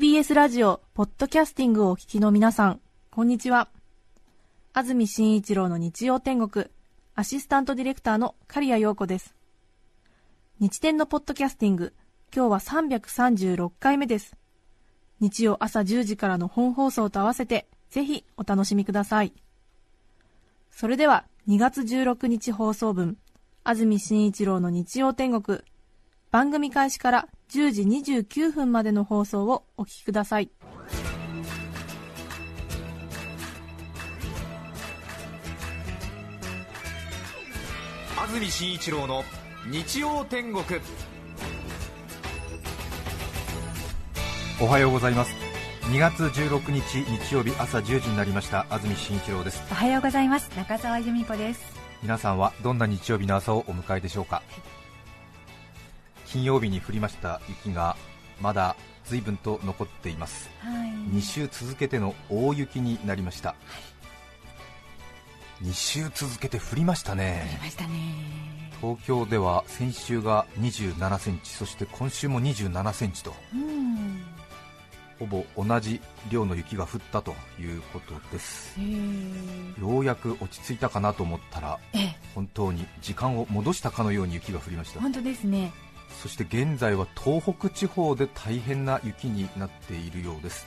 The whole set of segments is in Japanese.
TBS ラジオ、ポッドキャスティングをお聞きの皆さん、こんにちは。安住紳一郎の日曜天国、アシスタントディレクターの刈谷陽子です。日天のポッドキャスティング、今日は336回目です。日曜朝10時からの本放送と合わせて、ぜひお楽しみください。それでは、2月16日放送分、安住紳一郎の日曜天国、番組開始から10時29分までの放送をお聞きください。安住紳一郎の日曜天国。おはようございます。2月16日日曜日朝10時になりました。安住紳一郎です。おはようございます。中澤由美子です。皆さんはどんな日曜日の朝をお迎えでしょうか、はい金曜日に降りました雪がまだ随分と残っています、はい、2週続けての大雪になりました、はい、2週続けて降りましたね。降りましたね。東京では先週が27センチそして今週も27センチと、ほぼ同じ量の雪が降ったということです。ようやく落ち着いたかなと思ったら本当に時間を戻したかのように雪が降りました本当ですねそして現在は東北地方で大変な雪になっているようです、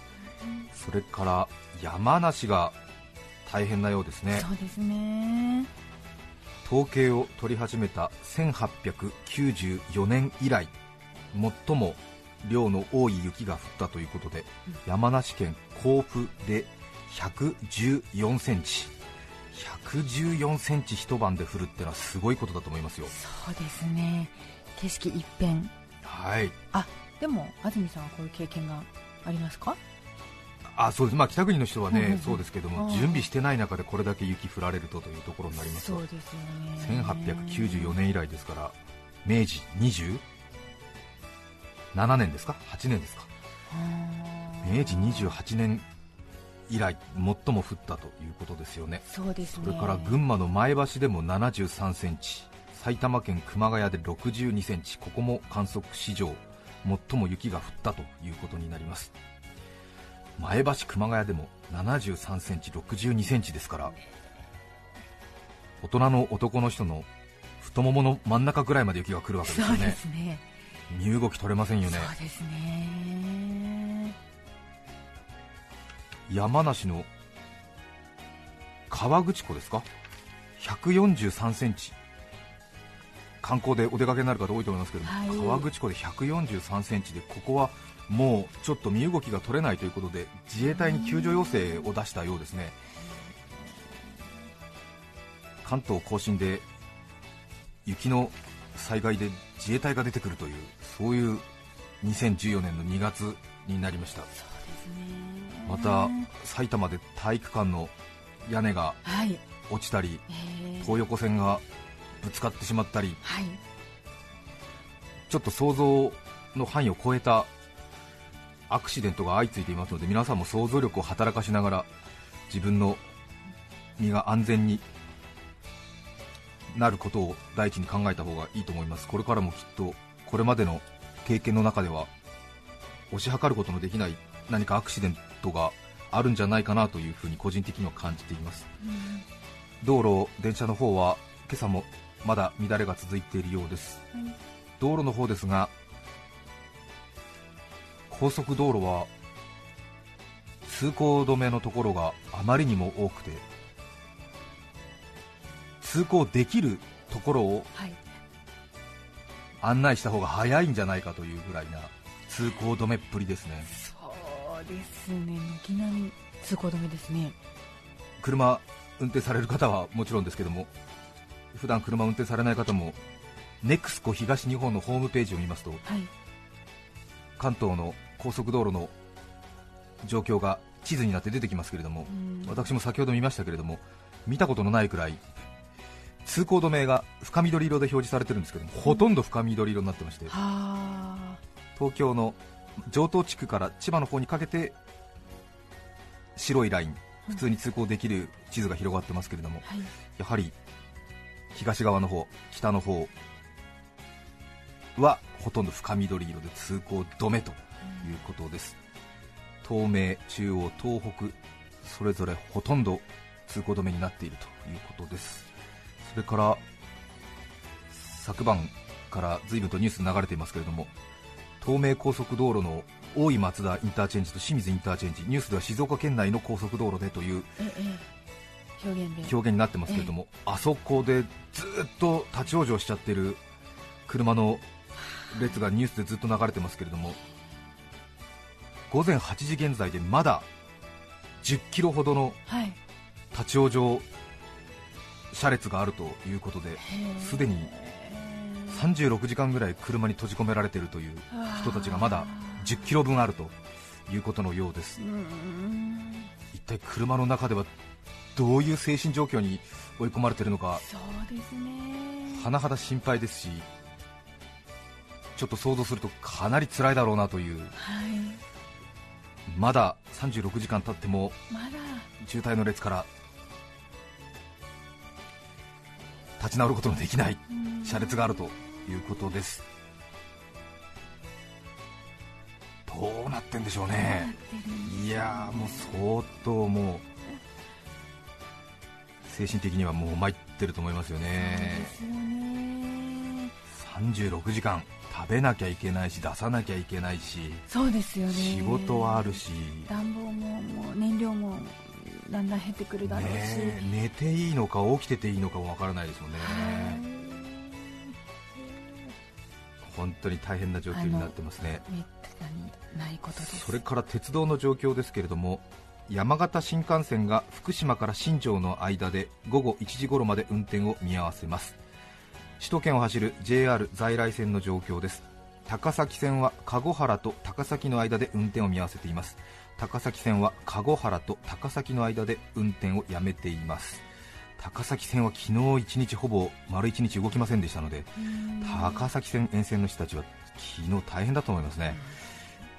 それから山梨が大変なようですね。そうですね。統計を取り始めた1894年以来最も量の多い雪が降ったということで、うん、山梨県甲府で114センチ。114センチ一晩で降るってのはすごいことだと思いますよ。そうですね景色一変。はい。あでも安住さんはこういう経験がありますか？あそうです。まあ、北国の人はね、そうですけども準備してない中でこれだけ雪降られるとというところになります。そうですよね。1894年以来ですから明治27年ですか？8年ですか？明治28年以来最も降ったということですよね。そうですね。それから群馬の前橋でも73センチ埼玉県熊谷で62センチ。ここも観測史上最も雪が降ったということになります。前橋熊谷でも73センチ62センチですから大人の男の人の太ももの真ん中ぐらいまで雪が来るわけですよね。ね。身動き取れませんよね。そうですね。山梨の河口湖ですか？143センチ観光でお出かけになる方多いと思いますけど、はい、河口湖で143センチでここはもうちょっと身動きが取れないということで自衛隊に救助要請を出したようですね。関東甲信で雪の災害で自衛隊が出てくるというそういう2014年の2月になりました、また埼玉で体育館の屋根が落ちたり、はい、東横線がぶつかってしまったり、はい、ちょっと想像の範囲を超えたアクシデントが相次いでいますので皆さんも想像力を働かしながら自分の身が安全になることを第一に考えた方がいいと思います。これからもきっとこれまでの経験の中では推し量ることのできない何かアクシデントがあるんじゃないかなというふうに個人的には感じています、うん、道路電車の方は今朝もまだ乱れが続いているようです、はい、道路の方ですが高速道路は通行止めのところがあまりにも多くて通行できるところを案内した方が早いんじゃないかというぐらいな通行止めっぷりですね。そうですね。軒並み通行止めですね。車運転される方はもちろんですけども普段車運転されない方も NEXCO 東日本のホームページを見ますと、はい、関東の高速道路の状況が地図になって出てきますけれども、私も先ほど見ましたけれども見たことのないくらい通行止めが深緑色で表示されてるんですけども、ほとんど深緑色になってまして、東京の城東地区から千葉の方にかけて白いライン、普通に通行できる地図が広がってますけれども、はい、やはり東側の方、北の方はほとんど深緑色で通行止めということです。東名、中央、東北それぞれほとんど通行止めになっているということですそれから昨晩から随分とニュース流れていますけれども東名高速道路の大井松田インターチェンジと清水インターチェンジニュースでは静岡県内の高速道路でという表現になってますけれども、あそこでずっと立ち往生しちゃってる車の列がニュースでずっと流れてますけれども午前8時現在でまだ10キロほどのはい。立ち往生車列があるということで、すでに36時間ぐらい車に閉じ込められているという人たちがまだ10キロ分あるということのようです。うん一体車の中ではどういう精神状況に追い込まれているのかそうですね。甚だ心配ですしちょっと想像するとかなり辛いだろうなという。はい。まだ36時間経ってもまだ。渋滞の列から立ち直ることのできないうん。車列があるということですどうなってんでしょうね。いやーもう相当もう精神的にはもう参ってると思いますよね。そうですよね。36時間食べなきゃいけないし出さなきゃいけないしそうですよね仕事はあるし、暖房ももう燃料もだんだん減ってくるだろうし、ねえ寝ていいのか起きてていいのかもわからないですよね、はい。本当に大変な状況になってますね。めっないことですそれから鉄道の状況ですけれども山形新幹線が福島から新庄の間で午後1時頃まで運転を見合わせます。首都圏を走る JR 在来線の状況です。高崎線は籠原と高崎の間で運転を見合わせています。高崎線は籠原と高崎の間で運転をやめています。高崎線は昨日一日ほぼ丸一日動きませんでしたのでうん。高崎線沿線の人たちは昨日大変だと思いますね。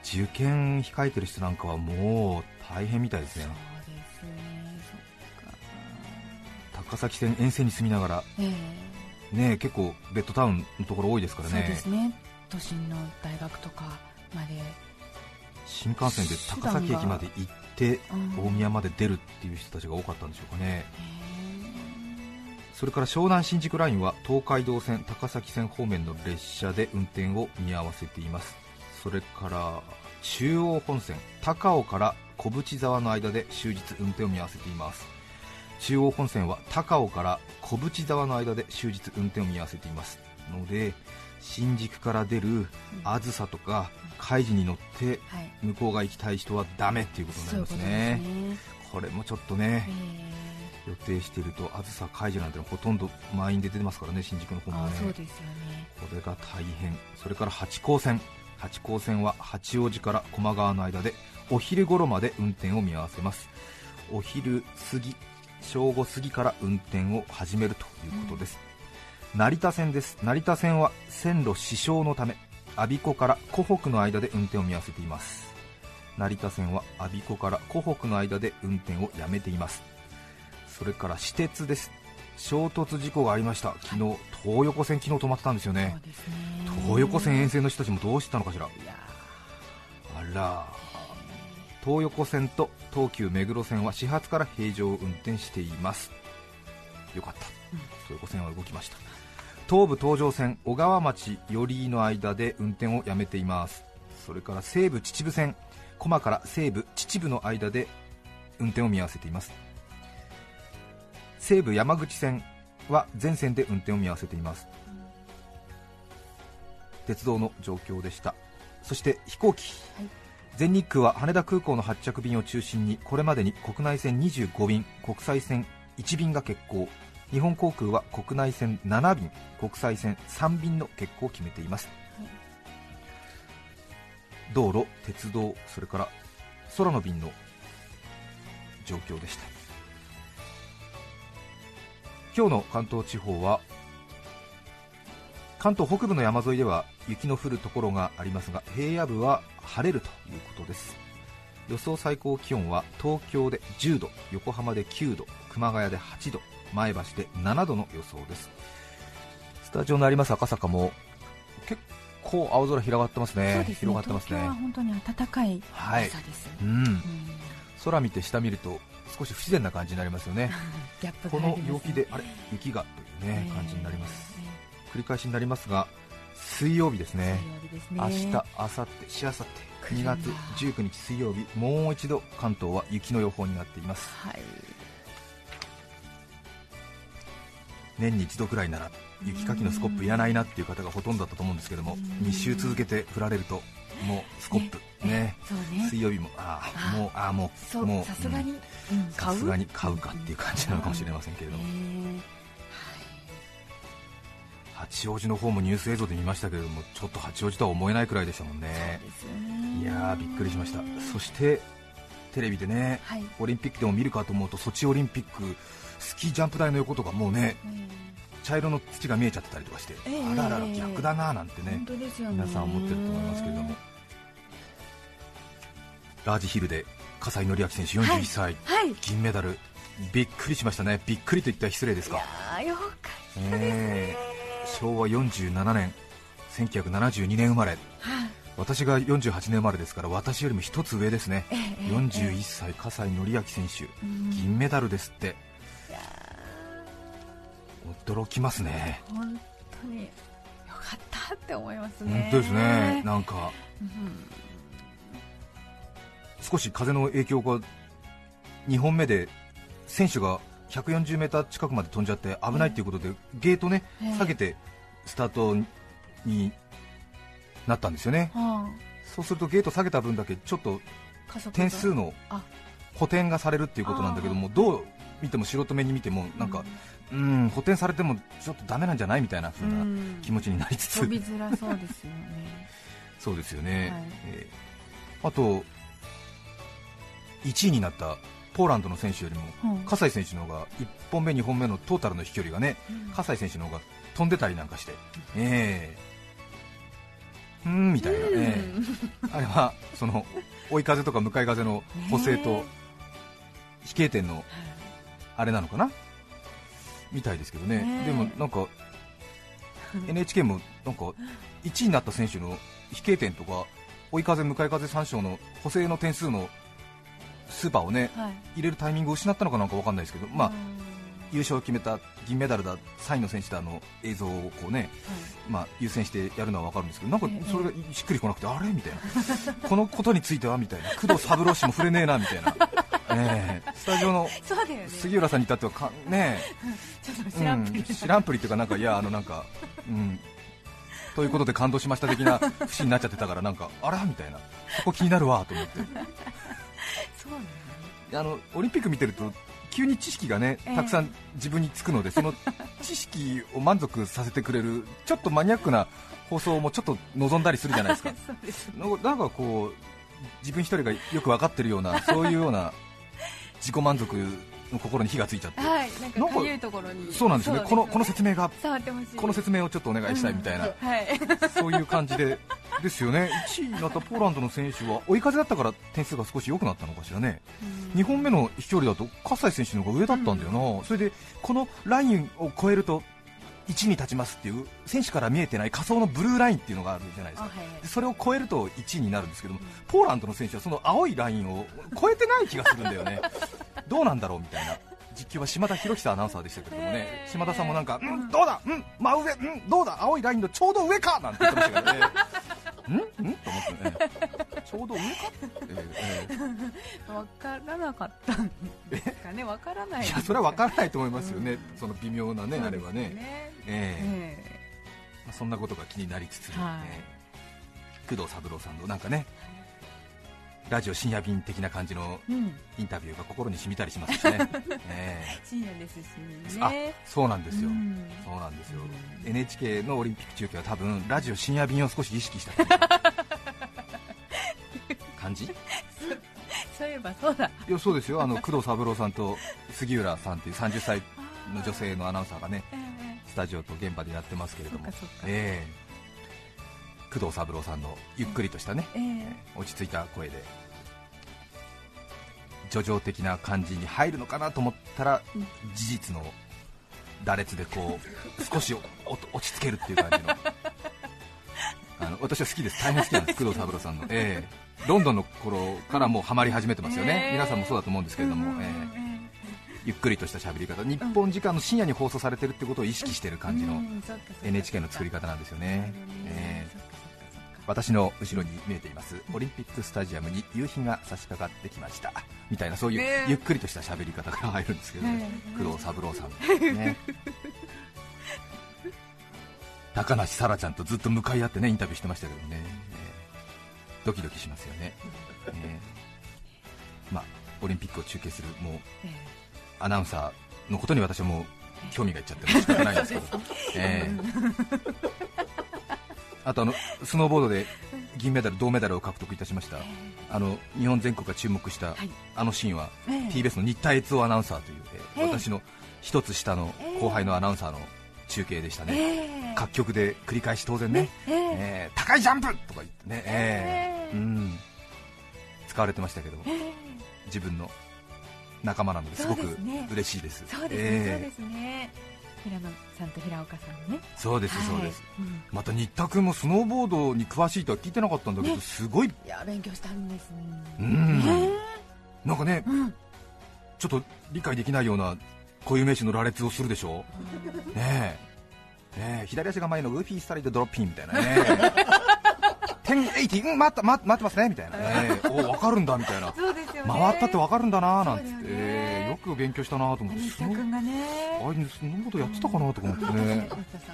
受験控えてる人なんかはもう大変みたいですね。すね。高崎線沿線に住みながら。ええ。ね結構ベッドタウンのところ多いですからね。ね。都心の大学とかまで、新幹線で高崎駅まで行ってうん。大宮まで出るっていう人たちが多かったんでしょうかね。へそれから湘南新宿ラインは東海道線高崎線方面の列車で運転を見合わせています。それから中央本線高尾から小淵沢の間で終日運転を見合わせています。中央本線は高尾から小淵沢の間で終日運転を見合わせています。ので新宿から出るあずさとか海事に乗って向こう側行きたい人はダメっていうことになりますね。ね。これもちょっとね。え予定しているとあずさ海事なんてのはほとんど満員で出てますからね新宿のえ方もね。あそうですよね。これが大変。それから八高線。八高線は八王子から駒川の間でお昼頃まで運転を見合わせます。お昼過ぎ正午過ぎから運転を始めるということです、成田線です。成田線は線路支障のため我孫子から湖北の間で運転を見合わせています。成田線は我孫子から湖北の間で運転をやめていますそれから私鉄です。衝突事故がありました。昨日東横線昨日止まってたんですよね。ね。東横線沿線の人たちもどうしてたのかしら。あら東横線と東急目黒線は始発から平常運転しています。よかった、うん。東横線は動きました。東武東上線小川町寄居の間で運転をやめています。それから西武秩父線駒から西武秩父の間で運転を見合わせています西武山口線は全線で運転を見合わせています。鉄道の状況でした。そして飛行機、はい。全日空は羽田空港の発着便を中心にこれまでに国内線25便国際線1便が欠航。日本航空は国内線7便国際線3便の欠航を決めています、はい。道路鉄道それから空の便の状況でした今日の関東地方は関東北部の山沿いでは雪の降るところがありますが平野部は晴れるということです。予想最高気温は東京で10度横浜で9度熊谷で8度前橋で7度の予想です。スタジオのあります赤坂も結構青空広がってますね。ね。広がってますね。東京は本当に暖かいはい朝です、うん。うん。空見て下見ると少し不自然な感じになりますよね。ギャップこの陽気であれ雪がというね、えー感じになります。繰り返しになりますが水曜日ですね。すね。明日、明後日、しあさって2月19日水曜日もう一度関東は雪の予報になっています。はい。年に一度くらいなら雪かきのスコップいらないなっていう方がほとんどだったと思うんですけどもうん。2週続けて振られるともうスコップ。ね。水曜日もあああもうああもそうもうさすがに、うん。さすがに買うかっていう感じなのかもしれませんけれども、ね八王子の方もニュース映像で見ましたけれどもちょっと八王子とは思えないくらいでしたもんね。いやーびっくりしました。そしてテレビでねはい。オリンピックでも見るかと思うとソチオリンピックスキージャンプ台の横とかもうね茶色の土が見えちゃってたりとかして、ええ。あららら逆だななんてね。皆さん思ってると思いますけれどもラージヒルで葛西紀明選手41歳、はい。い銀メダル。びっくりしましたね。びっくりと言ったら失礼ですか。よかったですね。ええ。昭和47年1972年生まれ。はい。私が48年生まれですから私よりも一つ上ですね。ええええ41歳葛西紀明選手。うん。銀メダルですって。驚きますね。ー本当によかったって思います本ね当ですね。なんか。うん少し風の影響が2本目で選手が 140m 近くまで飛んじゃって危ないということでゲートねええ。下げてスタートになったんですよね。はそうするとゲート下げた分だけちょっと点数のあ。補填がされるっていうことなんだけどもどう見ても素人目に見てもなんかうん補填されてもちょっとダメなんじゃないみたいな風なうん。気持ちになりつつ。飛びづらそうですよね。そうですよね、あと1位になったポーランドの選手よりもうん。葛西選手の方が1本目、2本目のトータルの飛距離がね葛西選手の方が飛んでたりなんかして、え。ー、うーんみたいな、うん。えーあれはその追い風とか向かい風の補正とね飛型点のあれなのかな？みたいですけどね、でもなんか NHK もなんか1位になった選手の飛型点とか追い風、向かい風3章の補正の点数のスーパーをねはい。入れるタイミングを失ったのかなんかわかんないですけど、まあ、優勝を決めた銀メダルだ、3位の選手だの映像をこうね、まあ、優先してやるのはわかるんですけど、なんかええ。それがしっくりこなくて、あれ？みたいな、このことについては？みたいな、工藤三郎氏も触れねえな？みたいな、ええ。スタジオの杉浦さんに至ってはか、ねえ、知らんぷり。うん。知らんぷりっていうか、なんかいや、あのなんか、うん、ということで感動しました的な節になっちゃってたから、なんか、あら？みたいな、そこ気になるわと思って。あのオリンピック見てると急に知識がねええ。たくさん自分につくので、その 知識を満足させてくれるちょっとマニアックな放送もちょっと望んだりするじゃないですか。す。なんかこう自分一人がよく分かってるようなそういうような自己満足の心に火がついちゃって、はいなんかかいところに。そうなんですよね。このこの説明が伝わってほしい。この説明をちょっとお願いしたいみたいな、うん。はい。そういう感じでですよね。1位になったポーランドの選手は追い風だったから点数が少し良くなったのかしらね。2本目の飛距離だと葛西選手の方が上だったんだよな、それでこのラインを越えると1位に立ちますっていう選手から見えてない仮想のブルーラインっていうのがあるじゃないですか。でそれを越えると1位になるんですけどもポーランドの選手はその青いラインを越えてない気がするんだよね。どうなんだろうみたいな。実況は島田博久アナウンサーでしたけどもね。島田さんもなんか、うん、どうだ、うん、真上、うん、どうだ、青いラインのちょうど上かなんて言ってましたからね、んんと思ってね、ちょうど上か、えーえー。わからなかったんですかねわからないいやそれは分からないと思いますよね、その微妙なね、あれはね、ねえ。ええ。まあそんなことが気になりつつ、はい。ええ工藤三郎さんのなんかね、ラジオ深夜便的な感じのインタビューが心に染みたりしますしね、え深夜ですしね。そうなんですよ、うん。そうなんですよ、うん。NHK のオリンピック中継は多分ラジオ深夜便を少し意識した 感じ？いそういえばそうだ。やそうですよ。あの工藤三郎さんと杉浦さんという30歳の女性のアナウンサーがねええ。スタジオと現場でやってますけれども。ええ工藤三郎さんのゆっくりとしたね、ええ。落ち着いた声で叙情的な感じに入るのかなと思ったら、うん。事実の羅列でこう 少し落ち着けるっていう感じの。あの私は好きです、大変好きなんです、工藤三郎さんの、えー、ロンドンの頃からもうハマり始めてますよね、皆さんもそうだと思うんですけれども、えーゆっくりとした喋り方、日本時間の深夜に放送されてるってことを意識している感じの NHK の作り方なんですよね。えー私の後ろに見えていますオリンピックスタジアムに夕日が差し掛かってきました。みたいなそういうゆっくりとした喋り方が入るんですけど、ね、工藤三郎さん、ね、高梨沙羅ちゃんとずっと向かい合ってねインタビューしてましたけどね、ドキドキしますよね、ね。まあ、オリンピックを中継するもうアナウンサーのことに私はもう興味がいっちゃって仕方ないんですけど、えーあとあのスノーボードで銀メダル、銅メダルを獲得いたしました、あの日本全国が注目した、あのシーンは、TBS の新田悦夫アナウンサーという、えー、私の一つ下の後輩のアナウンサーの中継でしたね、各局で繰り返し当然ね、えー、高いジャンプとか言ってね、えー、うん。使われてましたけど、自分の仲間なのですごく嬉しいです。そうですね平野さんと平岡さんね。そうです、そうです、うん、また新田君もスノーボードに詳しいとは聞いてなかったんだけど、ね、すごい。いや勉強したんですうん、なんかね、うん、ちょっと理解できないような固有名詞の羅列をするでしょ、うん、ねえ。ねえ左足が前のウーフィースタリードドロッピンみたいなね。1080、うん、待った待ってますねみたいな、ね、お分かるんだみたいな、そうですよ、ね、回ったって分かるんだななんつって、よく勉強したなと思って、新田君がね、あれ、そんなことやってたかなと思ってね、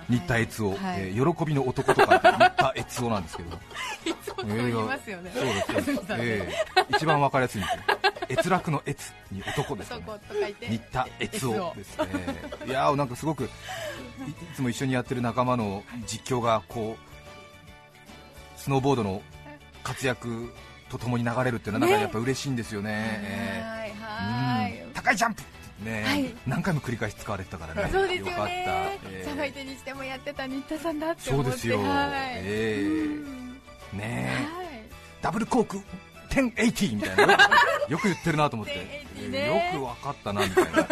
新田悦夫、え喜びの男とか、新田悦夫なんですけど、いつも言いますよね、そうです、えー、一番わかりやすいんですよ。閲楽の閲に男ですね。新田悦夫ですね。いやなんかすごくいつも一緒にやってる仲間の実況がこうスノーボードの活躍とともに流れるっていうのはなんかやっぱ嬉しいんですよね。ね高いジャンプ。ね、はい、何回も繰り返し使われてたからね、そうですよね。よかった、えー、相手にしてもやってた新田さんだって思って。そうですよ、はい、えー、ねはい、ダブルコーク1080みたいな、よく言ってるなと思って、ね、よく分かったなみたいな。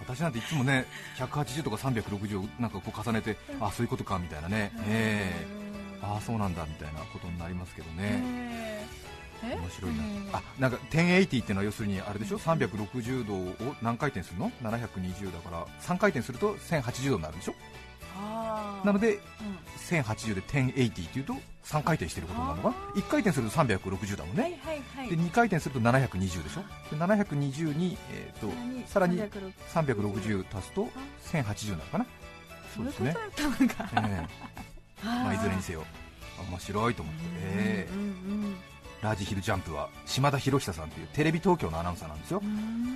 私なんていつもね180とか360をなんかこう重ねて、あそういうことかみたいなね、えー、ああそうなんだみたいなことになりますけどね。面白いな、あなんか1080っていうのは要するにあれでしょ、360度を何回転するの ?720 だから3回転すると1080度になるでしょ、なので、うん、1080で1080っていうと3回転してることになるのかな、1回転すると360だもんね、はいはいはい、で2回転すると720でしょ、で720に、えーと、さらに360足すと1080になるかな、そうですね、えー。まあ、いずれにせよ面白いと思って、えー、うんうんうんラージヒルジャンプは島田博久さんというテレビ東京のアナウンサーなんですよ、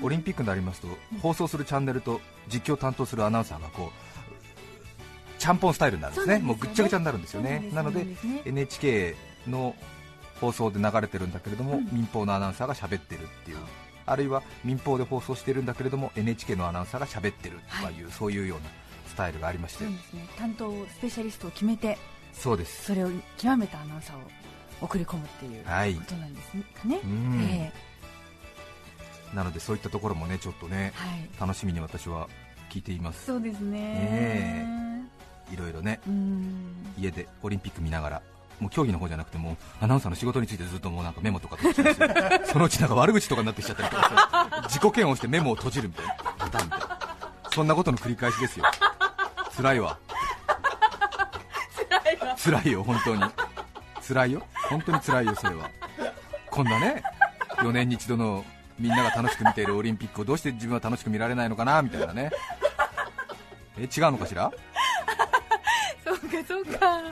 オリンピックになりますと放送するチャンネルと実況を担当するアナウンサーがこうちゃんぽんスタイルになるんですね、すね。もうぐっちゃぐちゃになるんですよね、なので、ね、NHK の放送で流れてるんだけれども、うん、民放のアナウンサーが喋ってるっていう、あるいは民放で放送してるんだけれども NHK のアナウンサーが喋ってるという、はい、そういうようなスタイルがありまして、ね、担当スペシャリストを決めてそうです。それを極めたアナウンサーを送り込むっていうことなんですかね、えー、なのでそういったところもねちょっとね、はい、楽しみに私は聞いています。そうですね、え。ー、いろいろね。家でオリンピック見ながら。もう競技の方じゃなくてもアナウンサーの仕事についてずっともうなんかメモとか取ってます そのうちなんか悪口とかになってきちゃったりとか自己嫌悪してメモを閉じるみたいな。パターンみたいなそんなことの繰り返しですよ。辛いわ。辛いわ。辛いよ本当に辛いよ。本当に辛いよそれは。こんなね4年に一度のみんなが楽しく見ているオリンピックをどうして自分は楽しく見られないのかなみたいなね。え違うのかしら？そうかそうか。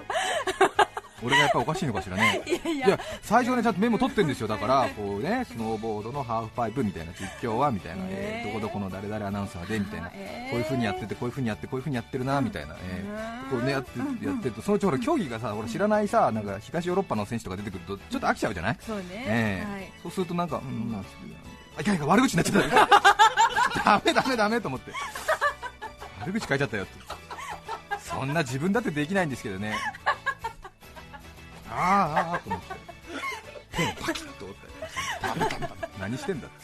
俺がやっぱおかしいのかしらね、いや最初ねちゃんとメモ取ってるんですよ、だからこうねスノーボードのハーフパイプみたいな実況はみたいな、えー、どこどこの誰々アナウンサーでみたいな、こういう風にやってて、こういう風にやって、こういう風にやってるなみたいな、えー、こうねやってやってると、そのうちほら競技がさ、俺知らないさ、なんか東ヨーロッパの選手とか出てくると、ちょっと飽きちゃうじゃない？そうね、えそうするとなんか、うん、まあ、あいかんいか悪口になっちゃった。ダメダメダメと思って、悪口書いちゃったよって。そんな自分だってできないんですけどねあああと思ってペンをパキッと折ったりダメダメダメ何してんだって、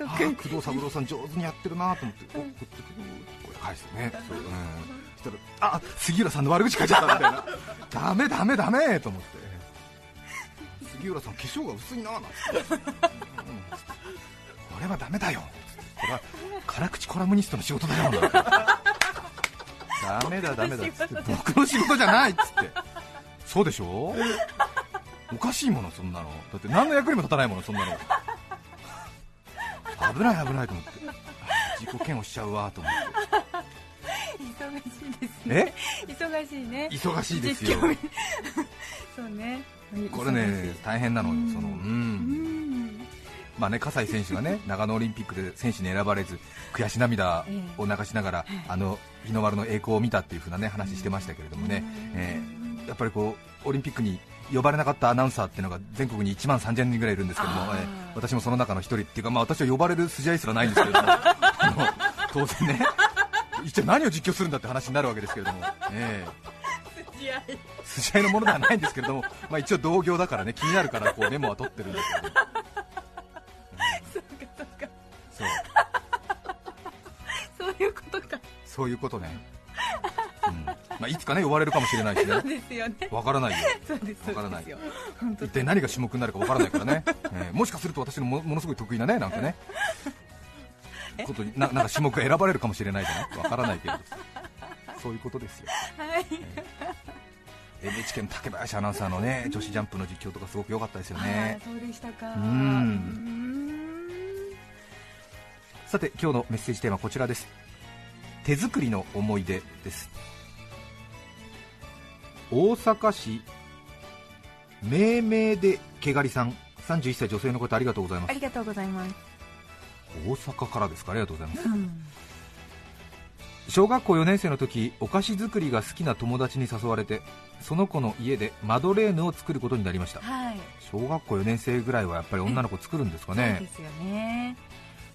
えー、あ工藤三郎さん上手にやってるなと思って、こうこうやって返すねそう、うん、したらあ杉浦さんの悪口書いちゃったみたいなダメダメダメと思って杉浦さん化粧が薄いななんて、うん、これはダメだよこれは辛口コラムニストの仕事だよダメだ ダメだっつって僕の仕事じゃないっつって。そうでしょ？おかしいものそんなの。だって何の役にも立たないものそんなの。危ない危ないと思って。自己嫌悪しちゃうわと思って。忙しいですね。忙しいね。忙しいですよ。そうね。これね大変なのよそのうんまあね、葛西選手がね 長野オリンピックで選手に選ばれず悔し涙を流しながら、あの日の丸の栄光を見たっていう風なね話してましたけれどもね、えー、やっぱりこうオリンピックに呼ばれなかったアナウンサーっていうのが全国に1万3000人ぐらいいるんですけども、えー、私もその中の1人っていうか、まあ、私は呼ばれる筋合いすらないんですけれども 当然ね一体何を実況するんだって話になるわけですけれども、えー、筋合い。のものではないんですけれども、まあ、一応同業だからね気になるからこうメモは取ってるんですけど、そういうことね。まあ、いつかね呼ばれるかもしれないしね、そうですよね。わからないよ、わからない。一体何が種目になるかわからないからね、えー、もしかすると私のものすごい得意なね、なんかね、ことにななんか種目が選ばれるかもしれないじゃない、わからないけど、そういうことですよ。はい、えー、NHK の竹林アナウンサーのね女子ジャンプの実況とかすごく良かったですよね。そうでしたか。さて今日のメッセージテーマはこちらです手作りの思い出です。大阪市命名で毛刈さん。31歳女性の方ありがとうございます。ありがとうございます。大阪からですか？ありがとうございます、うん、小学校4年生の時お菓子作りが好きな友達に誘われてその子の家でマドレーヌを作ることになりました、はい、小学校4年生ぐらいはやっぱり女の子作るんですかね。そうですよね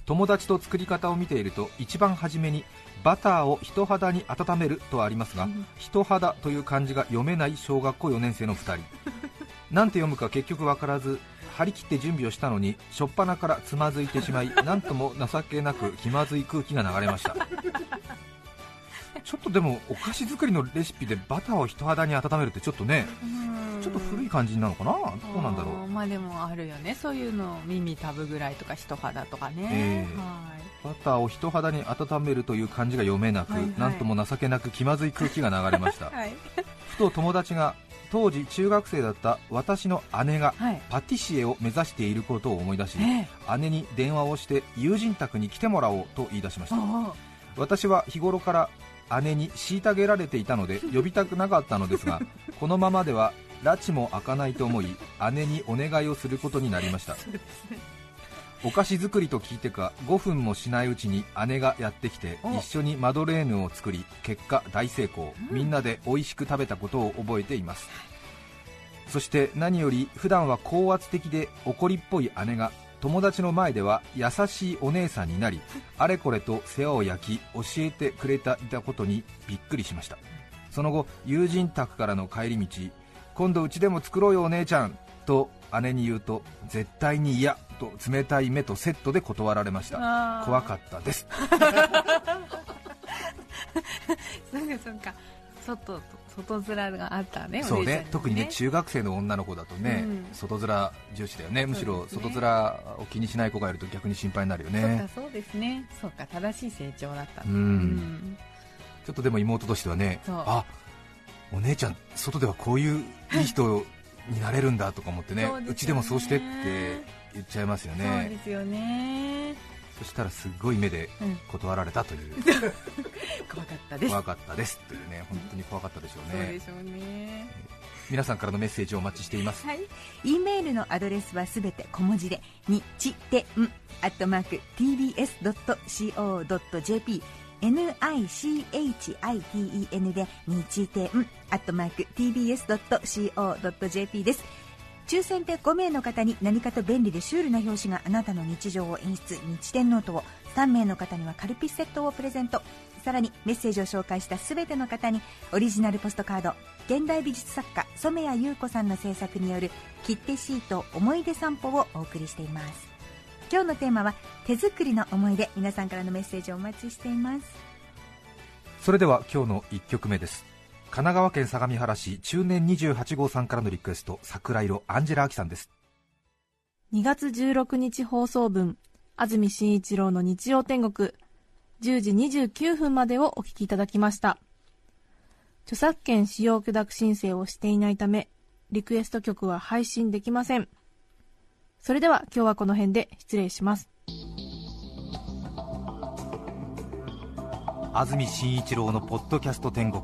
友達と作り方を見ていると一番初めにバターを人肌に温めるとありますが、うん、人肌という漢字が読めない小学校4年生の2人。なんて読むか結局分からず張り切って準備をしたのに初っ端からつまずいてしまい なんとも情けなく気まずい空気が流れました。ちょっとでもお菓子作りのレシピでバターを人肌に温めるってちょっとね、ちょっと古い感じなのかな、どうなんだろう？まあでもあるよね、そういうの耳たぶぐらいとか人肌とかね、えー、はい、バターを人肌に温めるという漢字が読めなく、はいはい、なんとも情けなく気まずい空気が流れました、はい、ふと友達が当時中学生だった私の姉がパティシエを目指していることを思い出し、はい、姉に電話をして友人宅に来てもらおうと言い出しました。私は日頃から姉に虐げられていたので呼びたくなかったのですが このままでは拉致も開かないと思い姉にお願いをすることになりました、お菓子作りと聞いてか5分もしないうちに姉がやってきて一緒にマドレーヌを作り結果大成功、みんなで美味しく食べたことを覚えています。そして何より普段は高圧的で怒りっぽい姉が友達の前では優しいお姉さんになり あれこれと世話を焼き教えてくれていたことにびっくりしました。その後友人宅からの帰り道今度うちでも作ろうよお姉ちゃんと姉に言うと絶対に嫌と冷たい目とセットで断られました。怖かったです。そうか。そうか外外面があったねそうね、ね、特にね中学生の女の子だとね、うん、外面重視だよね、むしろ外面を気にしない子がいると逆に心配になるよね。そうですね。そうか正しい成長だった。うん、うん、ちょっとでも妹としてはねあお姉ちゃん外ではこういういい人になれるんだとか思ってねうちでもそうしてって言っちゃいますよね。そうですよね。そしたらすごい目で断られたという、うん、怖かったです。怖かったですというね本当に怖かったでしょうね、そうでしょうね。皆さんからのメッセージをお待ちしています、はい、E メールのアドレスはすべて小文字でにちてんアットマーク tbs.co.jp NICHITEN で日天アットマーク tbs.co.jp です。抽選で5名の方に何かと便利でシュールな表紙があなたの日常を演出日天ノートを3名の方にはカルピスセットをプレゼント。さらにメッセージを紹介した全ての方にオリジナルポストカード現代美術作家染谷優子さんの制作による切手シート思い出散歩をお送りしています。今日のテーマは手作りの思い出。皆さんからのメッセージをお待ちしています。それでは今日の1曲目です。神奈川県相模原市中年28号さんからのリクエスト桜色アンジェラ・アキさんです。2月16日放送分安住紳一郎の日曜天国10時29分までをお聞きいただきました。著作権使用許諾申請をしていないためリクエスト曲は配信できませんそれでは今日はこの辺で失礼します。安住紳一郎のポッドキャスト天国。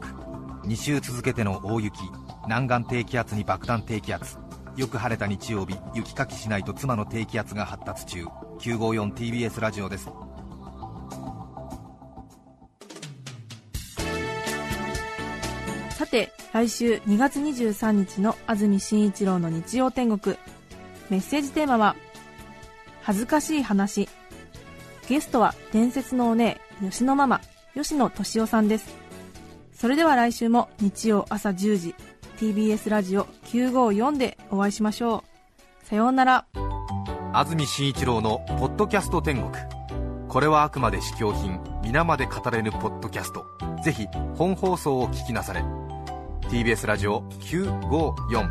2週続けての大雪。南岸低気圧に爆弾低気圧。よく晴れた日曜日。雪かきしないと妻の低気圧が発達中。954TBS ラジオです。さて来週2月23日の安住紳一郎の日曜天国メッセージテーマは「恥ずかしい話」ゲストは伝説のお姉吉野ママ。吉野敏夫さんです。それでは来週も日曜朝10時 TBS ラジオ954でお会いしましょう。さようなら。安住紳一郎の「ポッドキャスト天国」これはあくまで試供品。皆まで語れぬポッドキャスト。ぜひ本放送を聞きなされ。TBS ラジオ954